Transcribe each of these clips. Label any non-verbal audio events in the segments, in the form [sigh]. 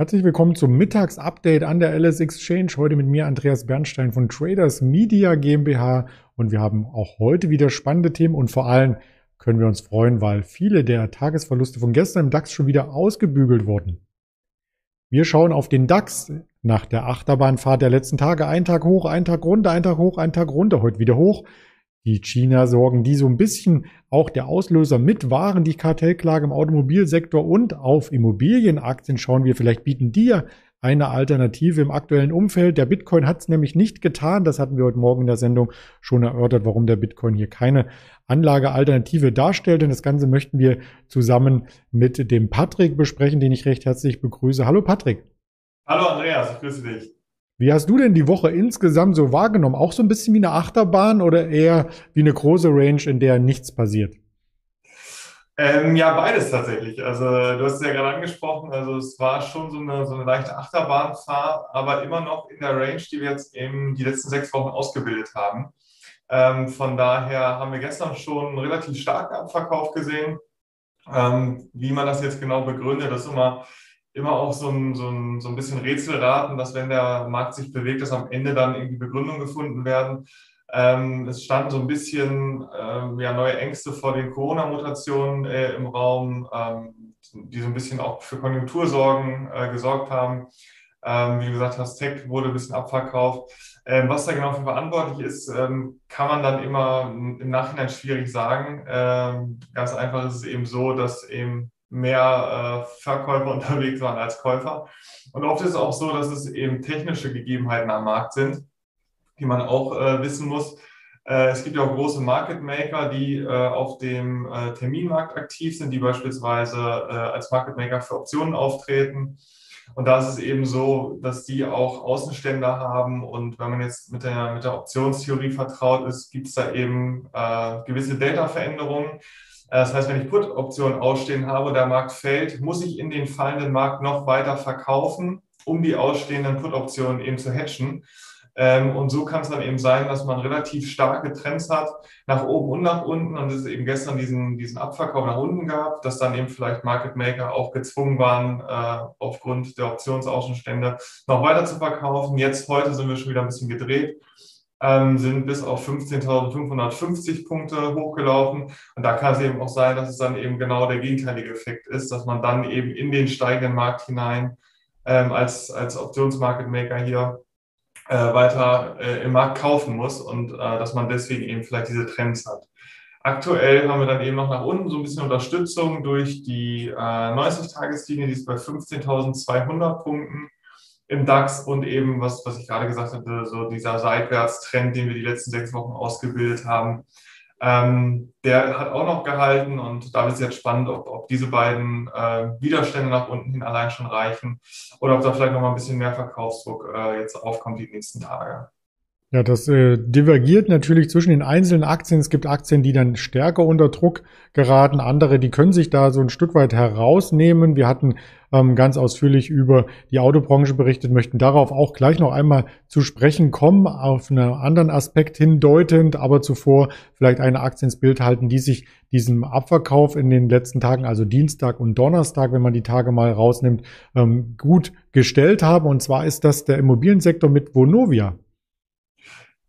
Herzlich willkommen zum Mittagsupdate an der LS Exchange. Heute mit mir Andreas Bernstein von Traders Media GmbH. Und wir haben auch heute wieder spannende Themen und vor allem können wir uns freuen, weil viele der Tagesverluste von gestern im DAX schon wieder ausgebügelt wurden. Wir schauen auf den DAX nach der Achterbahnfahrt der letzten Tage. Ein Tag hoch, ein Tag runter, ein Tag hoch, ein Tag runter, heute wieder hoch. Die China-Sorgen, die so ein bisschen auch der Auslöser mit waren, die Kartellklage im Automobilsektor und auf Immobilienaktien schauen wir. Vielleicht bieten die ja eine Alternative im aktuellen Umfeld. Der Bitcoin hat es nämlich nicht getan. Das hatten wir heute Morgen in der Sendung schon erörtert, warum der Bitcoin hier keine Anlagealternative darstellt. Und das Ganze möchten wir zusammen mit dem Patrick besprechen, den ich recht herzlich begrüße. Hallo Patrick. Hallo Andreas, ich grüße dich. Wie hast du denn die Woche insgesamt so wahrgenommen? Auch so ein bisschen wie eine Achterbahn oder eher wie eine große Range, in der nichts passiert? Ähm, ja, beides tatsächlich. Also du hast es ja gerade angesprochen, also es war schon so eine, so eine leichte Achterbahnfahrt, aber immer noch in der Range, die wir jetzt eben die letzten sechs Wochen ausgebildet haben. Ähm, von daher haben wir gestern schon einen relativ starken Abverkauf gesehen. Ähm, wie man das jetzt genau begründet, das ist immer, immer auch so ein, so, ein, so ein bisschen Rätselraten, dass wenn der Markt sich bewegt, dass am Ende dann irgendwie Begründungen gefunden werden. Ähm, es standen so ein bisschen äh, ja, neue Ängste vor den Corona-Mutationen äh, im Raum, ähm, die so ein bisschen auch für Konjunktursorgen äh, gesorgt haben. Ähm, wie du gesagt hast, Tech wurde ein bisschen abverkauft. Ähm, was da genau für verantwortlich ist, ähm, kann man dann immer im Nachhinein schwierig sagen. Ähm, ganz einfach ist es eben so, dass eben mehr äh, Verkäufer [laughs] unterwegs waren als Käufer. Und oft ist es auch so, dass es eben technische Gegebenheiten am Markt sind die man auch äh, wissen muss. Äh, es gibt ja auch große Market Maker, die äh, auf dem äh, Terminmarkt aktiv sind, die beispielsweise äh, als Market Maker für Optionen auftreten. Und da ist es eben so, dass die auch Außenstände haben. Und wenn man jetzt mit der, mit der Optionstheorie vertraut ist, gibt es da eben gewisse Delta-Veränderungen. Das heißt, wenn ich Put-Optionen ausstehen habe, der Markt fällt, muss ich in den fallenden Markt noch weiter verkaufen, um die ausstehenden Put-Optionen eben zu hatchen. Ähm, und so kann es dann eben sein, dass man relativ starke Trends hat, nach oben und nach unten. Und es eben gestern diesen, diesen Abverkauf nach unten gab, dass dann eben vielleicht Market Maker auch gezwungen waren, äh, aufgrund der Optionsaußenstände noch weiter zu verkaufen. Jetzt, heute sind wir schon wieder ein bisschen gedreht. Ähm, sind bis auf 15.550 Punkte hochgelaufen. Und da kann es eben auch sein, dass es dann eben genau der gegenteilige Effekt ist, dass man dann eben in den steigenden Markt hinein ähm, als, als Optionsmarket Maker hier äh, weiter äh, im Markt kaufen muss und äh, dass man deswegen eben vielleicht diese Trends hat. Aktuell haben wir dann eben noch nach unten so ein bisschen Unterstützung durch die äh, 90-Tageslinie, die ist bei 15.200 Punkten im DAX und eben, was, was ich gerade gesagt hatte, so dieser Seitwärtstrend, den wir die letzten sechs Wochen ausgebildet haben, ähm, der hat auch noch gehalten und da ist es jetzt spannend, ob, ob diese beiden äh, Widerstände nach unten hin allein schon reichen oder ob da vielleicht noch mal ein bisschen mehr Verkaufsdruck äh, jetzt aufkommt die nächsten Tage. Ja, das äh, divergiert natürlich zwischen den einzelnen Aktien. Es gibt Aktien, die dann stärker unter Druck geraten, andere, die können sich da so ein Stück weit herausnehmen. Wir hatten ähm, ganz ausführlich über die Autobranche berichtet, möchten darauf auch gleich noch einmal zu sprechen kommen, auf einen anderen Aspekt hindeutend, aber zuvor vielleicht eine Aktie ins Bild halten, die sich diesem Abverkauf in den letzten Tagen, also Dienstag und Donnerstag, wenn man die Tage mal rausnimmt, ähm, gut gestellt haben. Und zwar ist das der Immobiliensektor mit Vonovia.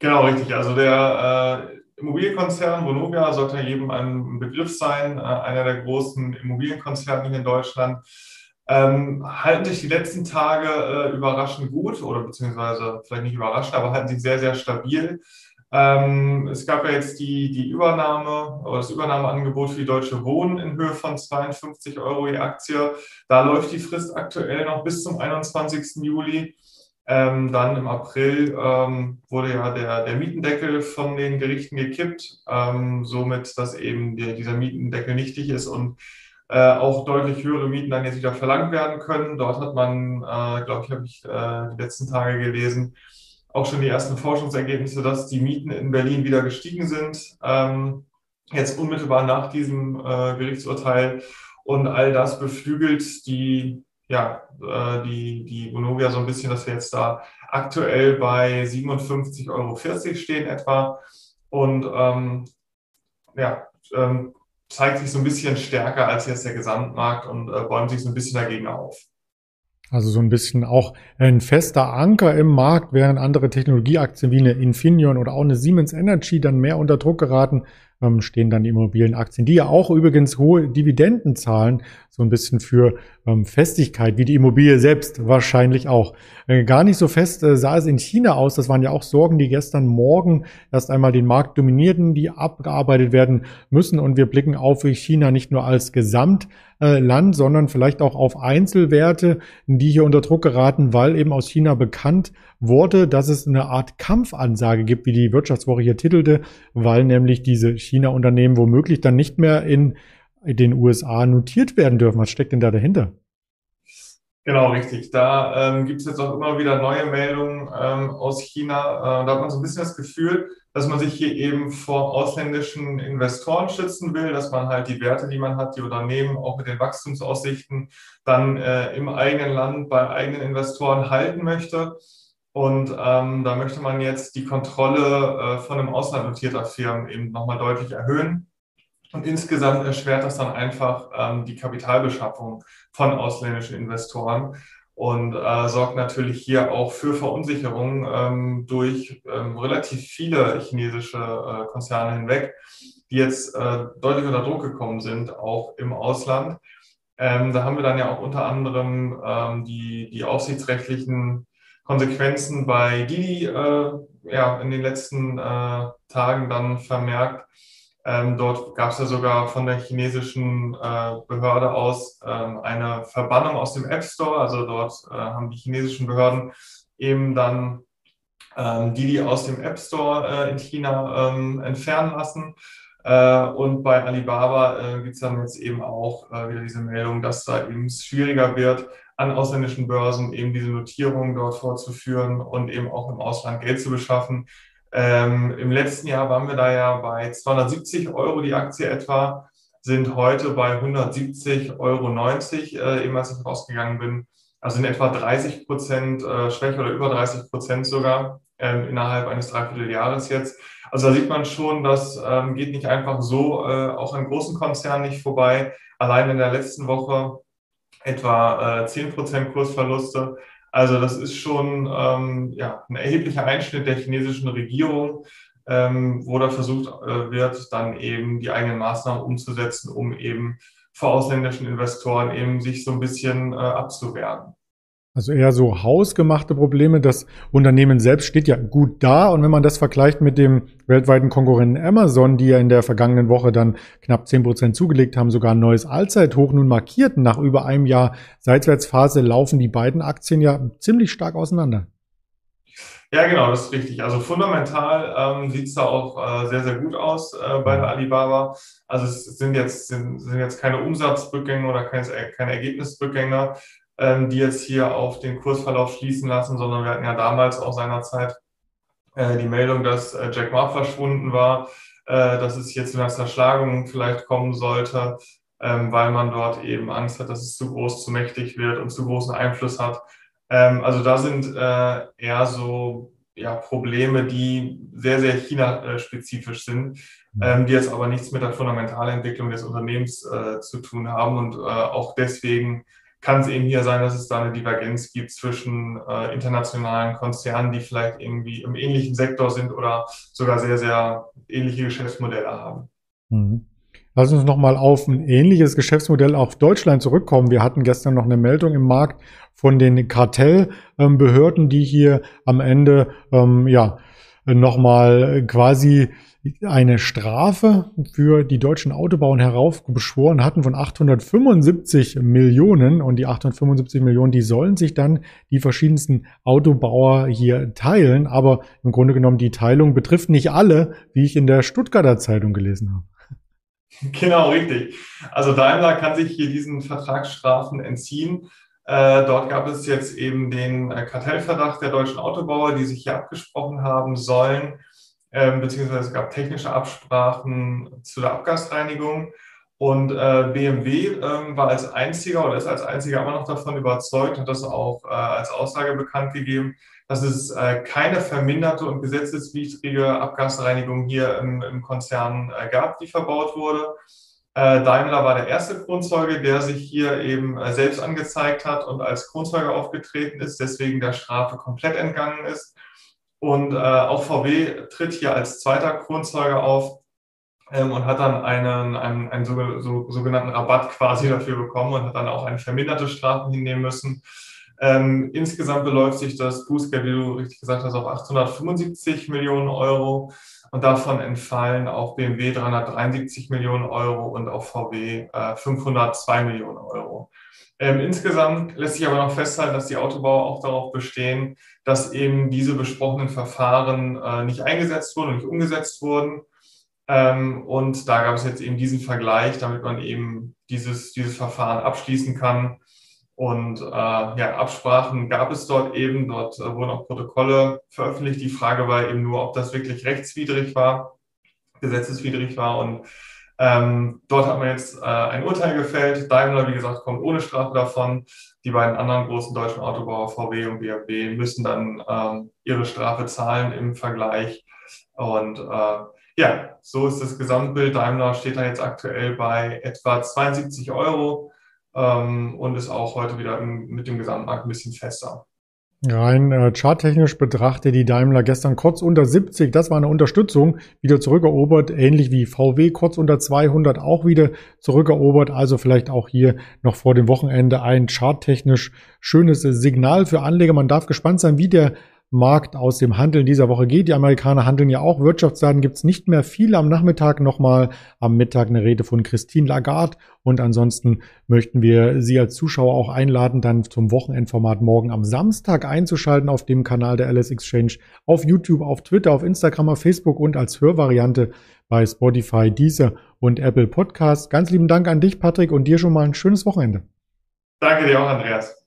Genau, richtig. Also der äh, Immobilienkonzern Vonovia sollte jedem ein Begriff sein, äh, einer der großen Immobilienkonzerne in Deutschland. Ähm, halten sich die letzten Tage äh, überraschend gut oder beziehungsweise vielleicht nicht überraschend, aber halten sich sehr, sehr stabil. Ähm, es gab ja jetzt die, die Übernahme oder das Übernahmeangebot für die Deutsche Wohnen in Höhe von 52 Euro je Aktie. Da läuft die Frist aktuell noch bis zum 21. Juli. Ähm, dann im April ähm, wurde ja der, der Mietendeckel von den Gerichten gekippt, ähm, somit, dass eben die, dieser Mietendeckel nichtig ist und äh, auch deutlich höhere Mieten dann jetzt wieder verlangt werden können. Dort hat man, äh, glaube ich, habe ich äh, die letzten Tage gelesen, auch schon die ersten Forschungsergebnisse, dass die Mieten in Berlin wieder gestiegen sind, ähm, jetzt unmittelbar nach diesem äh, Gerichtsurteil. Und all das beflügelt die ja, äh, die, die Vonovia so ein bisschen, dass wir jetzt da aktuell bei 57,40 Euro stehen etwa. Und ähm, ja, ähm, zeigt sich so ein bisschen stärker als jetzt der Gesamtmarkt und äh, bäumt sich so ein bisschen dagegen auf. Also so ein bisschen auch ein fester Anker im Markt, während andere Technologieaktien wie eine Infineon oder auch eine Siemens Energy dann mehr unter Druck geraten, ähm, stehen dann die Immobilienaktien, die ja auch übrigens hohe Dividenden zahlen, so ein bisschen für ähm, Festigkeit, wie die Immobilie selbst wahrscheinlich auch. Äh, gar nicht so fest äh, sah es in China aus. Das waren ja auch Sorgen, die gestern Morgen erst einmal den Markt dominierten, die abgearbeitet werden müssen. Und wir blicken auf China nicht nur als Gesamt äh, Land, sondern vielleicht auch auf Einzelwerte, die hier unter Druck geraten, weil eben aus China bekannt wurde, dass es eine Art Kampfansage gibt, wie die Wirtschaftswoche hier titelte, weil nämlich diese China-Unternehmen womöglich dann nicht mehr in den USA notiert werden dürfen. Was steckt denn da dahinter? Genau, richtig. Da ähm, gibt es jetzt auch immer wieder neue Meldungen ähm, aus China. Äh, da hat man so ein bisschen das Gefühl, dass man sich hier eben vor ausländischen Investoren schützen will, dass man halt die Werte, die man hat, die Unternehmen auch mit den Wachstumsaussichten dann äh, im eigenen Land bei eigenen Investoren halten möchte. Und ähm, da möchte man jetzt die Kontrolle äh, von einem Ausland Firmen eben nochmal deutlich erhöhen. Und insgesamt erschwert das dann einfach ähm, die Kapitalbeschaffung von ausländischen Investoren und äh, sorgt natürlich hier auch für Verunsicherung ähm, durch ähm, relativ viele chinesische äh, Konzerne hinweg, die jetzt äh, deutlich unter Druck gekommen sind, auch im Ausland. Ähm, da haben wir dann ja auch unter anderem ähm, die, die aufsichtsrechtlichen Konsequenzen bei Didi äh, ja, in den letzten äh, Tagen dann vermerkt ähm, dort gab es ja sogar von der chinesischen äh, Behörde aus ähm, eine Verbannung aus dem App Store. Also dort äh, haben die chinesischen Behörden eben dann ähm, die, die aus dem App Store äh, in China ähm, entfernen lassen. Äh, und bei Alibaba äh, gibt es dann jetzt eben auch äh, wieder diese Meldung, dass da eben schwieriger wird, an ausländischen Börsen eben diese Notierungen dort vorzuführen und eben auch im Ausland Geld zu beschaffen. Ähm, Im letzten Jahr waren wir da ja bei 270 Euro die Aktie etwa, sind heute bei 170,90 Euro, äh, eben als ich rausgegangen bin. Also in etwa 30 Prozent äh, schwächer oder über 30 Prozent sogar ähm, innerhalb eines Dreivierteljahres jetzt. Also da sieht man schon, das ähm, geht nicht einfach so, äh, auch an großen Konzernen nicht vorbei. Allein in der letzten Woche etwa äh, 10 Prozent Kursverluste. Also das ist schon ähm, ja, ein erheblicher Einschnitt der chinesischen Regierung, ähm, wo da versucht äh, wird, dann eben die eigenen Maßnahmen umzusetzen, um eben vor ausländischen Investoren eben sich so ein bisschen äh, abzuwehren. Also eher so hausgemachte Probleme. Das Unternehmen selbst steht ja gut da. Und wenn man das vergleicht mit dem weltweiten Konkurrenten Amazon, die ja in der vergangenen Woche dann knapp zehn Prozent zugelegt haben, sogar ein neues Allzeithoch nun markierten, nach über einem Jahr Seitwärtsphase laufen die beiden Aktien ja ziemlich stark auseinander. Ja, genau, das ist richtig. Also fundamental ähm, sieht es da auch äh, sehr, sehr gut aus äh, bei der Alibaba. Also es sind jetzt, sind, sind jetzt keine Umsatzrückgänge oder keine, keine Ergebnisrückgänge ähm, die jetzt hier auf den Kursverlauf schließen lassen, sondern wir hatten ja damals auch seinerzeit äh, die Meldung, dass äh, Jack Ma verschwunden war, äh, dass es jetzt zu einer Zerschlagung vielleicht kommen sollte, ähm, weil man dort eben Angst hat, dass es zu groß, zu mächtig wird und zu großen Einfluss hat. Ähm, also da sind äh, eher so ja, Probleme, die sehr, sehr China-spezifisch sind, mhm. ähm, die jetzt aber nichts mit der fundamentalen Entwicklung des Unternehmens äh, zu tun haben und äh, auch deswegen kann es eben hier sein, dass es da eine Divergenz gibt zwischen äh, internationalen Konzernen, die vielleicht irgendwie im ähnlichen Sektor sind oder sogar sehr, sehr ähnliche Geschäftsmodelle haben. Mhm. Lass uns nochmal auf ein ähnliches Geschäftsmodell auf Deutschland zurückkommen. Wir hatten gestern noch eine Meldung im Markt von den Kartellbehörden, die hier am Ende ähm, ja nochmal quasi eine Strafe für die deutschen Autobauern heraufbeschworen hatten von 875 Millionen. Und die 875 Millionen, die sollen sich dann die verschiedensten Autobauer hier teilen. Aber im Grunde genommen, die Teilung betrifft nicht alle, wie ich in der Stuttgarter Zeitung gelesen habe. Genau, richtig. Also Daimler kann sich hier diesen Vertragsstrafen entziehen. Äh, dort gab es jetzt eben den äh, Kartellverdacht der deutschen Autobauer, die sich hier abgesprochen haben sollen ähm, beziehungsweise es gab technische Absprachen zu der Abgasreinigung. Und äh, BMW ähm, war als einziger oder ist als einziger immer noch davon überzeugt, hat das auch äh, als Aussage bekannt gegeben, dass es äh, keine verminderte und gesetzeswidrige Abgasreinigung hier im, im Konzern äh, gab, die verbaut wurde. Äh, Daimler war der erste Kronzeuge, der sich hier eben äh, selbst angezeigt hat und als Kronzeuge aufgetreten ist, deswegen der Strafe komplett entgangen ist. Und äh, auch VW tritt hier als zweiter Kronzeuge auf ähm, und hat dann einen, einen, einen so, so, sogenannten Rabatt quasi dafür bekommen und hat dann auch eine verminderte Strafe hinnehmen müssen. Ähm, insgesamt beläuft sich das Bußgeld, wie du richtig gesagt hast, auf 875 Millionen Euro. Und davon entfallen auch BMW 373 Millionen Euro und auch VW äh, 502 Millionen Euro. Ähm, insgesamt lässt sich aber noch festhalten, dass die Autobauer auch darauf bestehen, dass eben diese besprochenen Verfahren äh, nicht eingesetzt wurden und nicht umgesetzt wurden. Ähm, und da gab es jetzt eben diesen Vergleich, damit man eben dieses, dieses Verfahren abschließen kann. Und äh, ja, Absprachen gab es dort eben, dort äh, wurden auch Protokolle veröffentlicht. Die Frage war eben nur, ob das wirklich rechtswidrig war, gesetzeswidrig war. Und ähm, dort hat man jetzt äh, ein Urteil gefällt. Daimler, wie gesagt, kommt ohne Strafe davon. Die beiden anderen großen deutschen Autobauer, VW und BMW, müssen dann ähm, ihre Strafe zahlen im Vergleich. Und äh, ja, so ist das Gesamtbild. Daimler steht da jetzt aktuell bei etwa 72 Euro ähm, und ist auch heute wieder im, mit dem Gesamtmarkt ein bisschen fester. Rein äh, charttechnisch betrachtet die Daimler gestern kurz unter 70. Das war eine Unterstützung, wieder zurückerobert, ähnlich wie VW kurz unter 200 auch wieder zurückerobert. Also vielleicht auch hier noch vor dem Wochenende ein charttechnisch schönes Signal für Anleger. Man darf gespannt sein, wie der Markt aus dem Handeln dieser Woche geht. Die Amerikaner handeln ja auch. Wirtschaftsdaten gibt es nicht mehr viel. Am Nachmittag nochmal am Mittag eine Rede von Christine Lagarde. Und ansonsten möchten wir Sie als Zuschauer auch einladen, dann zum Wochenendformat morgen am Samstag einzuschalten auf dem Kanal der LS Exchange, auf YouTube, auf Twitter, auf Instagram, auf Facebook und als Hörvariante bei Spotify, Deezer und Apple Podcasts. Ganz lieben Dank an dich, Patrick, und dir schon mal ein schönes Wochenende. Danke dir auch, Andreas.